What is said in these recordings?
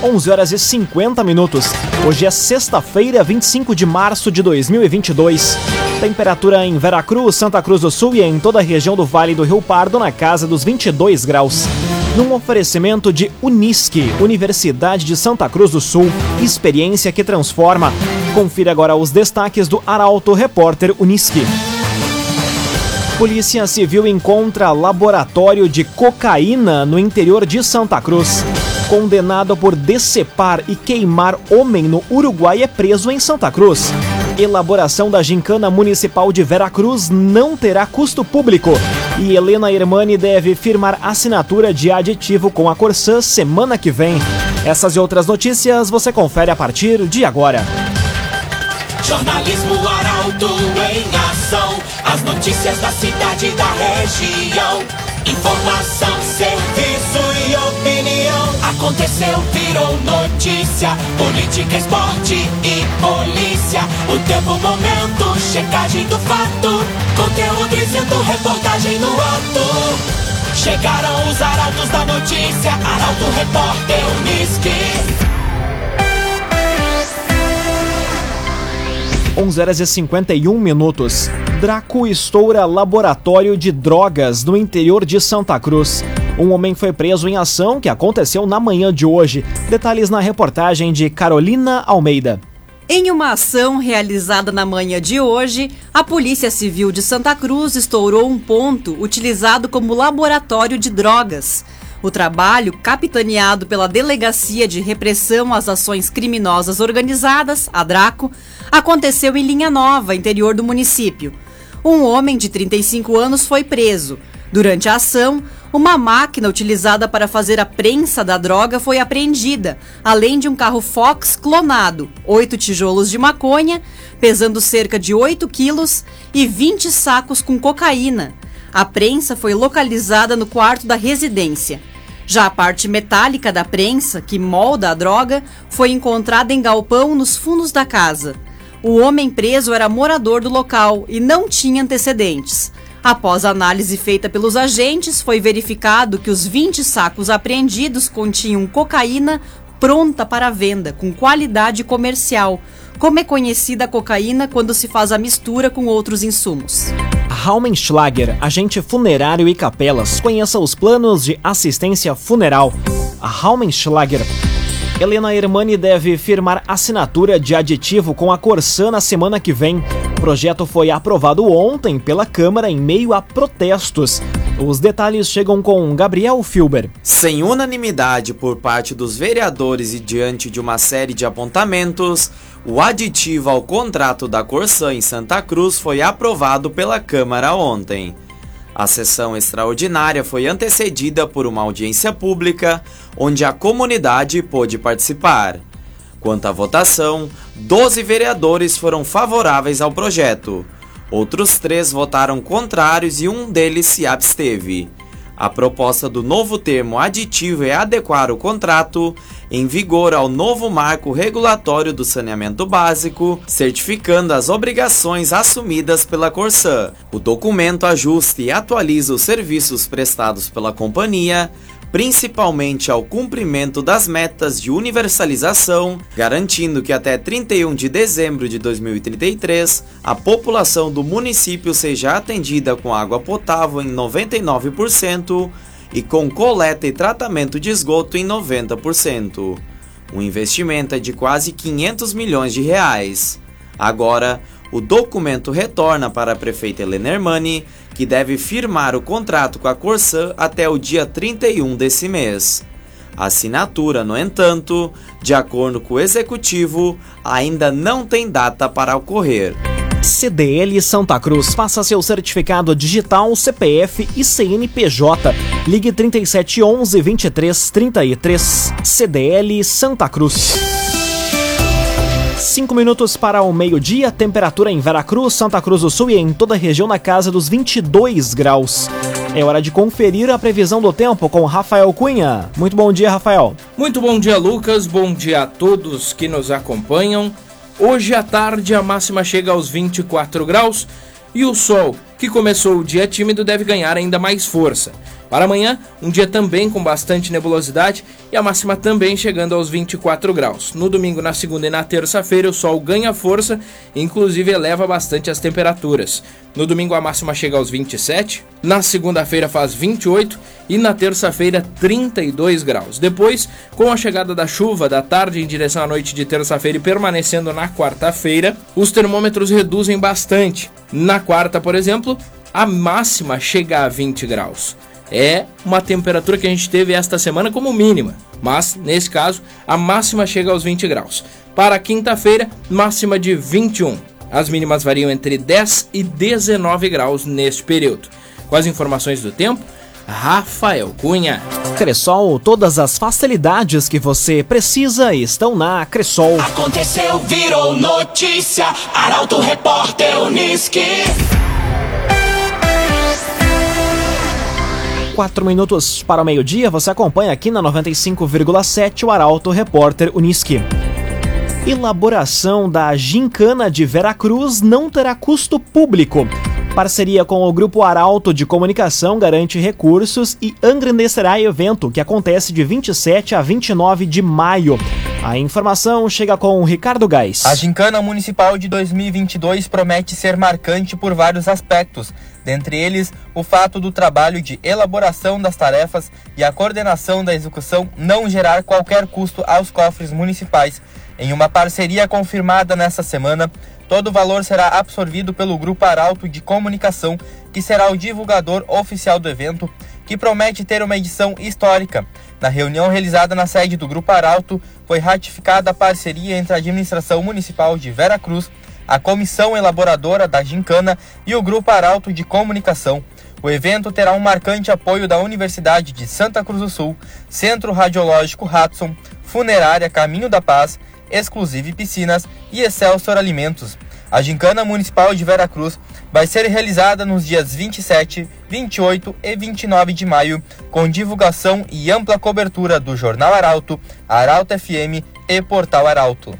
11 horas e 50 minutos. Hoje é sexta-feira, 25 de março de 2022. Temperatura em Veracruz, Santa Cruz do Sul e em toda a região do Vale do Rio Pardo na casa dos 22 graus. Num oferecimento de Unisque, Universidade de Santa Cruz do Sul, experiência que transforma. Confira agora os destaques do Arauto Repórter Unisque. Polícia Civil encontra laboratório de cocaína no interior de Santa Cruz. Condenado por decepar e queimar homem no Uruguai é preso em Santa Cruz. Elaboração da gincana municipal de Veracruz não terá custo público. E Helena Hermani deve firmar assinatura de aditivo com a Corsã semana que vem. Essas e outras notícias você confere a partir de agora. Jornalismo Arauto em ação. As notícias da cidade da região. Informação, serviço e opinião. Aconteceu, virou notícia. Política, esporte e polícia. O tempo, momento, checagem do fato. Conteúdo dizendo, reportagem no ato. Chegaram os arautos da notícia. Arauto, repórter, Unisque. 11 horas e 51 minutos. Draco estoura laboratório de drogas no interior de Santa Cruz. Um homem foi preso em ação que aconteceu na manhã de hoje. Detalhes na reportagem de Carolina Almeida. Em uma ação realizada na manhã de hoje, a Polícia Civil de Santa Cruz estourou um ponto utilizado como laboratório de drogas. O trabalho, capitaneado pela Delegacia de Repressão às Ações Criminosas Organizadas, a DRACO, aconteceu em Linha Nova, interior do município. Um homem de 35 anos foi preso. Durante a ação, uma máquina utilizada para fazer a prensa da droga foi apreendida, além de um carro Fox clonado, oito tijolos de maconha, pesando cerca de 8 quilos, e 20 sacos com cocaína. A prensa foi localizada no quarto da residência. Já a parte metálica da prensa, que molda a droga, foi encontrada em galpão nos fundos da casa. O homem preso era morador do local e não tinha antecedentes. Após análise feita pelos agentes, foi verificado que os 20 sacos apreendidos continham cocaína pronta para venda, com qualidade comercial, como é conhecida a cocaína quando se faz a mistura com outros insumos. Raumenschlager, agente funerário e capelas. Conheça os planos de assistência funeral. A Raumenschlager. Helena Hermani deve firmar assinatura de aditivo com a Corsã na semana que vem. O projeto foi aprovado ontem pela Câmara em meio a protestos. Os detalhes chegam com Gabriel Filber. Sem unanimidade por parte dos vereadores e diante de uma série de apontamentos, o aditivo ao contrato da Corsã em Santa Cruz foi aprovado pela Câmara ontem. A sessão extraordinária foi antecedida por uma audiência pública, onde a comunidade pôde participar. Quanto à votação, 12 vereadores foram favoráveis ao projeto. Outros três votaram contrários e um deles se absteve. A proposta do novo termo aditivo é adequar o contrato em vigor ao novo marco regulatório do saneamento básico, certificando as obrigações assumidas pela Corsã. O documento ajusta e atualiza os serviços prestados pela companhia, principalmente ao cumprimento das metas de universalização, garantindo que até 31 de dezembro de 2033 a população do município seja atendida com água potável em 99% e com coleta e tratamento de esgoto em 90%. O investimento é de quase 500 milhões de reais. Agora, o documento retorna para a prefeita Helena Hermani, que deve firmar o contrato com a Corsã até o dia 31 desse mês. A assinatura, no entanto, de acordo com o executivo, ainda não tem data para ocorrer. CDL Santa Cruz. Faça seu certificado digital, CPF e CNPJ. Ligue 3711 2333. CDL Santa Cruz. Cinco minutos para o meio-dia, temperatura em Veracruz, Santa Cruz do Sul e em toda a região na casa dos 22 graus. É hora de conferir a previsão do tempo com Rafael Cunha. Muito bom dia, Rafael. Muito bom dia, Lucas. Bom dia a todos que nos acompanham. Hoje à tarde a máxima chega aos 24 graus e o sol, que começou o dia tímido, deve ganhar ainda mais força. Para amanhã, um dia também com bastante nebulosidade e a máxima também chegando aos 24 graus. No domingo, na segunda e na terça-feira, o sol ganha força e inclusive eleva bastante as temperaturas. No domingo a máxima chega aos 27, na segunda-feira faz 28 e na terça-feira 32 graus. Depois, com a chegada da chuva da tarde em direção à noite de terça-feira e permanecendo na quarta-feira, os termômetros reduzem bastante. Na quarta, por exemplo, a máxima chega a 20 graus é uma temperatura que a gente teve esta semana como mínima, mas nesse caso a máxima chega aos 20 graus. Para quinta-feira, máxima de 21. As mínimas variam entre 10 e 19 graus neste período. Com as informações do tempo, Rafael Cunha. Cressol, todas as facilidades que você precisa estão na Cressol. Aconteceu, virou notícia. Arauto Repórter Uniski. 4 minutos para o meio-dia, você acompanha aqui na 95,7 o Arauto Repórter Uniski. Elaboração da Gincana de Veracruz não terá custo público. Parceria com o Grupo Arauto de Comunicação garante recursos e engrandecerá evento que acontece de 27 a 29 de maio. A informação chega com Ricardo Gás. A Gincana Municipal de 2022 promete ser marcante por vários aspectos, dentre eles o fato do trabalho de elaboração das tarefas e a coordenação da execução não gerar qualquer custo aos cofres municipais. Em uma parceria confirmada nesta semana, todo o valor será absorvido pelo Grupo Arauto de Comunicação, que será o divulgador oficial do evento, que promete ter uma edição histórica. Na reunião realizada na sede do Grupo Arauto, foi ratificada a parceria entre a Administração Municipal de Vera Cruz, a Comissão Elaboradora da Gincana e o Grupo Arauto de Comunicação. O evento terá um marcante apoio da Universidade de Santa Cruz do Sul, Centro Radiológico Hudson, Funerária Caminho da Paz, Exclusive Piscinas e Excelsior Alimentos. A Gincana Municipal de Vera Cruz vai ser realizada nos dias 27, 28 e 29 de maio, com divulgação e ampla cobertura do Jornal Arauto, Arauto FM e Portal Arauto.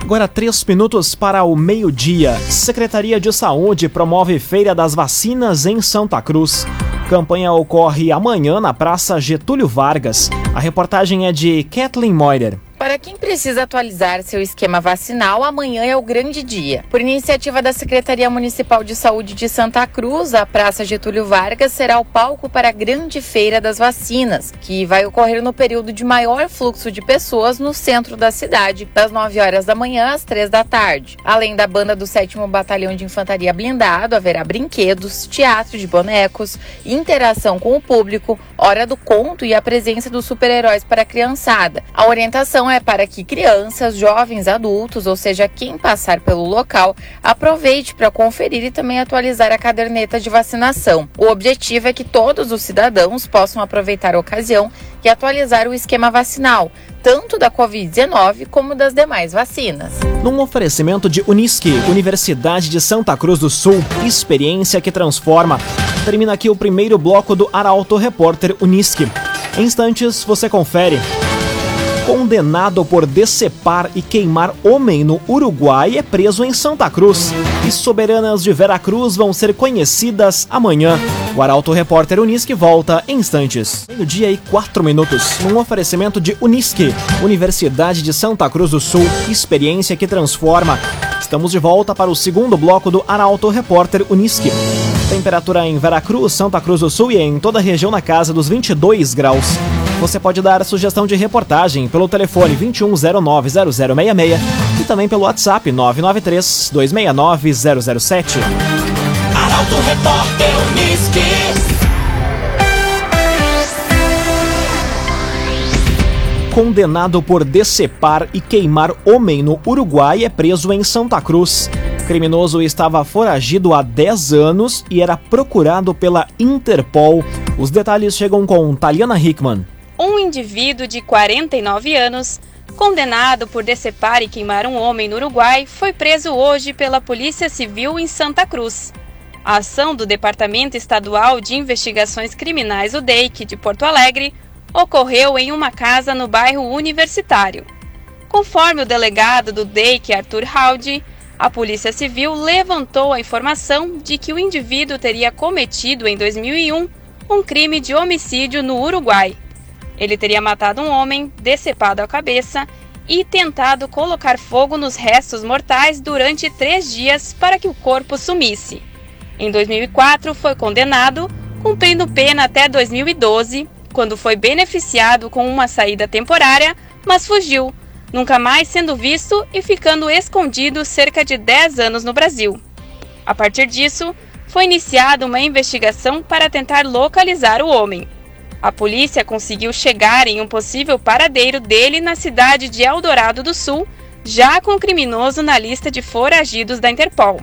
Agora, três minutos para o meio-dia. Secretaria de Saúde promove Feira das Vacinas em Santa Cruz. Campanha ocorre amanhã na Praça Getúlio Vargas. A reportagem é de Kathleen Moider. Para quem precisa atualizar seu esquema vacinal, amanhã é o grande dia. Por iniciativa da Secretaria Municipal de Saúde de Santa Cruz, a Praça Getúlio Vargas será o palco para a grande feira das vacinas, que vai ocorrer no período de maior fluxo de pessoas no centro da cidade, das 9 horas da manhã às 3 da tarde. Além da banda do 7 Batalhão de Infantaria Blindado, haverá brinquedos, teatro de bonecos, interação com o público, hora do conto e a presença dos super-heróis para a criançada. A orientação é para que crianças, jovens, adultos, ou seja, quem passar pelo local, aproveite para conferir e também atualizar a caderneta de vacinação. O objetivo é que todos os cidadãos possam aproveitar a ocasião e atualizar o esquema vacinal, tanto da Covid-19 como das demais vacinas. Num oferecimento de Unisque, Universidade de Santa Cruz do Sul, experiência que transforma. Termina aqui o primeiro bloco do Arauto Repórter Unisque. Em instantes, você confere. Condenado por decepar e queimar homem no Uruguai é preso em Santa Cruz. E soberanas de Veracruz vão ser conhecidas amanhã. O Arauto Repórter Unisque volta em instantes. Meio-dia e quatro minutos. Num oferecimento de Unisque, Universidade de Santa Cruz do Sul. Experiência que transforma. Estamos de volta para o segundo bloco do Arauto Repórter Unisque. Temperatura em Veracruz, Santa Cruz do Sul e em toda a região na casa dos 22 graus. Você pode dar sugestão de reportagem pelo telefone 21090066 e também pelo WhatsApp 993 269 007. Arauto Repórter Uniski. Condenado por decepar e queimar homem no Uruguai é preso em Santa Cruz. O criminoso estava foragido há 10 anos e era procurado pela Interpol. Os detalhes chegam com Taliana Hickman. Um indivíduo de 49 anos, condenado por decepar e queimar um homem no Uruguai, foi preso hoje pela Polícia Civil em Santa Cruz. A ação do Departamento Estadual de Investigações Criminais, o DEIC, de Porto Alegre, ocorreu em uma casa no bairro Universitário. Conforme o delegado do DEIC, Arthur Haldi, a Polícia Civil levantou a informação de que o indivíduo teria cometido em 2001 um crime de homicídio no Uruguai. Ele teria matado um homem, decepado a cabeça e tentado colocar fogo nos restos mortais durante três dias para que o corpo sumisse. Em 2004, foi condenado, cumprindo pena até 2012, quando foi beneficiado com uma saída temporária, mas fugiu, nunca mais sendo visto e ficando escondido cerca de 10 anos no Brasil. A partir disso, foi iniciada uma investigação para tentar localizar o homem. A polícia conseguiu chegar em um possível paradeiro dele na cidade de Eldorado do Sul, já com o criminoso na lista de foragidos da Interpol.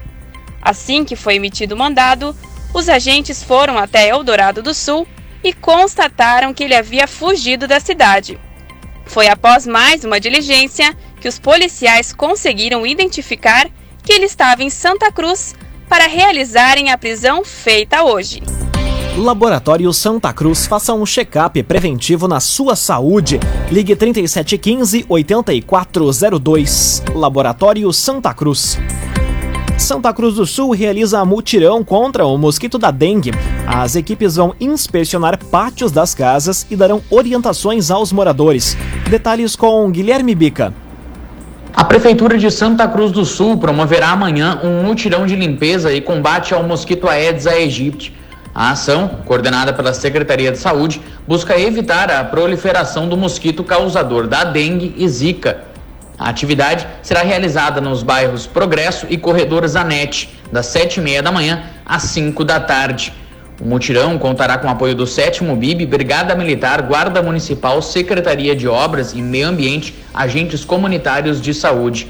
Assim que foi emitido o mandado, os agentes foram até Eldorado do Sul e constataram que ele havia fugido da cidade. Foi após mais uma diligência que os policiais conseguiram identificar que ele estava em Santa Cruz para realizarem a prisão feita hoje. Laboratório Santa Cruz, faça um check-up preventivo na sua saúde. Ligue 3715 8402. Laboratório Santa Cruz. Santa Cruz do Sul realiza mutirão contra o mosquito da dengue. As equipes vão inspecionar pátios das casas e darão orientações aos moradores. Detalhes com Guilherme Bica. A Prefeitura de Santa Cruz do Sul promoverá amanhã um mutirão de limpeza e combate ao mosquito Aedes aegypti. A ação, coordenada pela Secretaria de Saúde, busca evitar a proliferação do mosquito causador da dengue e zika. A atividade será realizada nos bairros Progresso e Corredor Zanetti, das 7h30 da manhã às 5 da tarde. O mutirão contará com apoio do 7 BIB, Brigada Militar, Guarda Municipal, Secretaria de Obras e Meio Ambiente, agentes comunitários de saúde.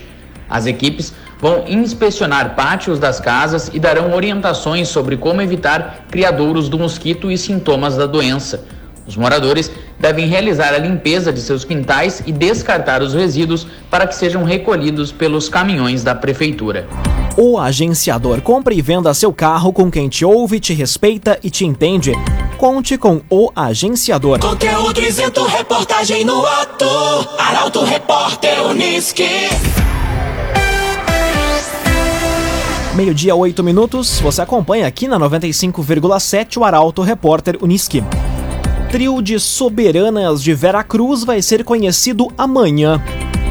As equipes vão inspecionar pátios das casas e darão orientações sobre como evitar criadouros do mosquito e sintomas da doença. Os moradores devem realizar a limpeza de seus quintais e descartar os resíduos para que sejam recolhidos pelos caminhões da prefeitura. O agenciador compra e venda seu carro com quem te ouve, te respeita e te entende. Conte com o agenciador. Conteúdo isento, reportagem no ato. Arauto Repórter Uniski. Meio-dia, oito minutos. Você acompanha aqui na 95,7 o Arauto Repórter Uniski. Trio de soberanas de Veracruz vai ser conhecido amanhã.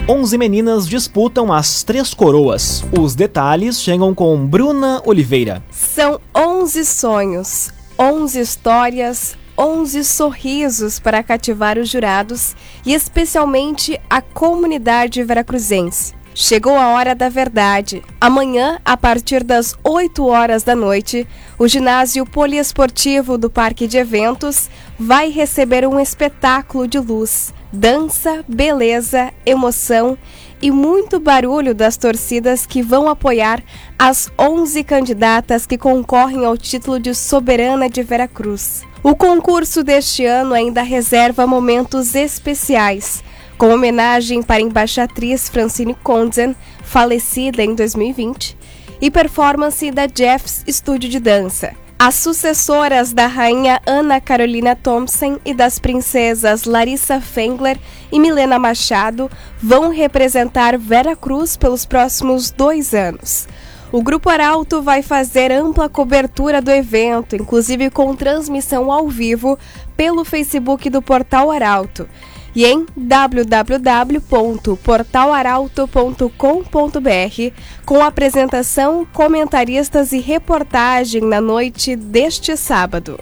11 meninas disputam as três coroas. Os detalhes chegam com Bruna Oliveira. São 11 sonhos, 11 histórias, 11 sorrisos para cativar os jurados e especialmente a comunidade veracruzense. Chegou a hora da verdade. Amanhã, a partir das 8 horas da noite, o ginásio poliesportivo do Parque de Eventos vai receber um espetáculo de luz, dança, beleza, emoção e muito barulho das torcidas que vão apoiar as 11 candidatas que concorrem ao título de soberana de Veracruz. O concurso deste ano ainda reserva momentos especiais com homenagem para a embaixatriz Francine Condzen, falecida em 2020, e performance da Jeffs Estúdio de Dança. As sucessoras da rainha Ana Carolina Thompson e das princesas Larissa Fengler e Milena Machado vão representar Vera Cruz pelos próximos dois anos. O Grupo Arauto vai fazer ampla cobertura do evento, inclusive com transmissão ao vivo pelo Facebook do Portal Arauto e em www.portalaralto.com.br com apresentação, comentaristas e reportagem na noite deste sábado.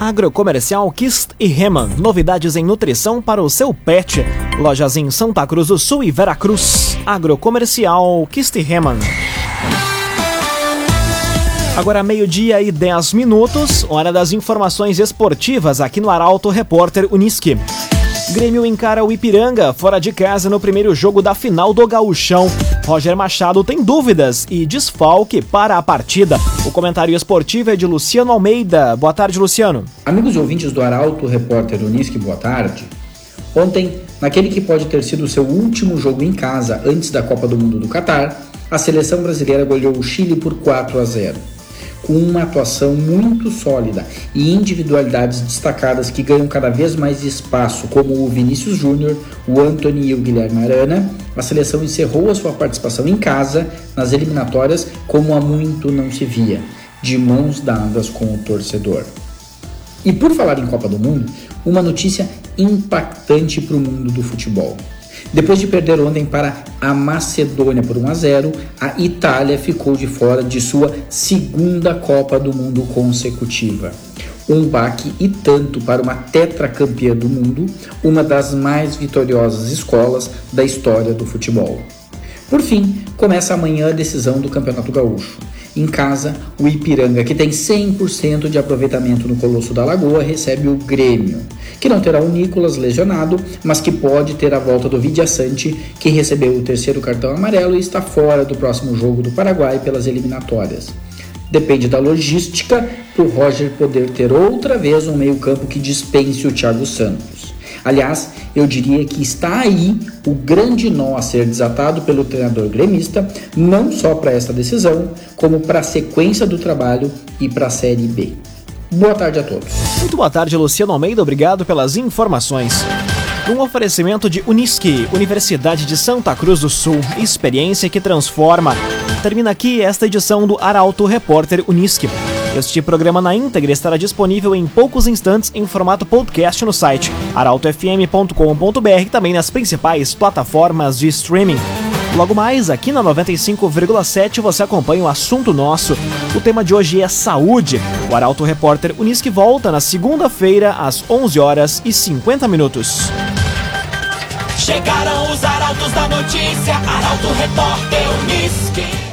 Agrocomercial Kist e Reman, novidades em nutrição para o seu pet. Lojas em Santa Cruz do Sul e Veracruz. Agrocomercial Kist e Reman. Agora meio-dia e 10 minutos, hora das informações esportivas aqui no Arauto Repórter Uniski. Grêmio encara o Ipiranga fora de casa no primeiro jogo da final do Gauchão. Roger Machado tem dúvidas e desfalque para a partida. O comentário esportivo é de Luciano Almeida. Boa tarde, Luciano. Amigos ouvintes do Arauto, repórter Unisque, boa tarde. Ontem, naquele que pode ter sido seu último jogo em casa antes da Copa do Mundo do Catar, a seleção brasileira goleou o Chile por 4 a 0 com uma atuação muito sólida e individualidades destacadas que ganham cada vez mais espaço, como o Vinícius Júnior, o Anthony e o Guilherme Arana, a seleção encerrou a sua participação em casa nas eliminatórias como há muito não se via, de mãos dadas com o torcedor. E por falar em Copa do Mundo, uma notícia impactante para o mundo do futebol. Depois de perder ontem para a Macedônia por 1 a 0, a Itália ficou de fora de sua segunda Copa do Mundo consecutiva. Um baque e tanto para uma tetracampeã do mundo, uma das mais vitoriosas escolas da história do futebol. Por fim, começa amanhã a decisão do Campeonato Gaúcho. Em casa, o Ipiranga, que tem 100% de aproveitamento no Colosso da Lagoa, recebe o Grêmio, que não terá o Nicolas lesionado, mas que pode ter a volta do Vidia Sante, que recebeu o terceiro cartão amarelo e está fora do próximo jogo do Paraguai pelas eliminatórias. Depende da logística para o Roger poder ter outra vez um meio-campo que dispense o Thiago Santos. Aliás, eu diria que está aí o grande nó a ser desatado pelo treinador gremista, não só para esta decisão, como para a sequência do trabalho e para a Série B. Boa tarde a todos. Muito boa tarde, Luciano Almeida. Obrigado pelas informações. Um oferecimento de Unisque, Universidade de Santa Cruz do Sul, experiência que transforma. Termina aqui esta edição do Arauto Repórter Unisque. Este programa na íntegra estará disponível em poucos instantes em formato podcast no site arautofm.com.br e também nas principais plataformas de streaming. Logo mais, aqui na 95,7 você acompanha o assunto nosso. O tema de hoje é saúde. O Arauto Repórter Unisque volta na segunda-feira às 11 horas e 50 minutos. Chegaram os arautos da notícia, Arauto Repórter Unisque.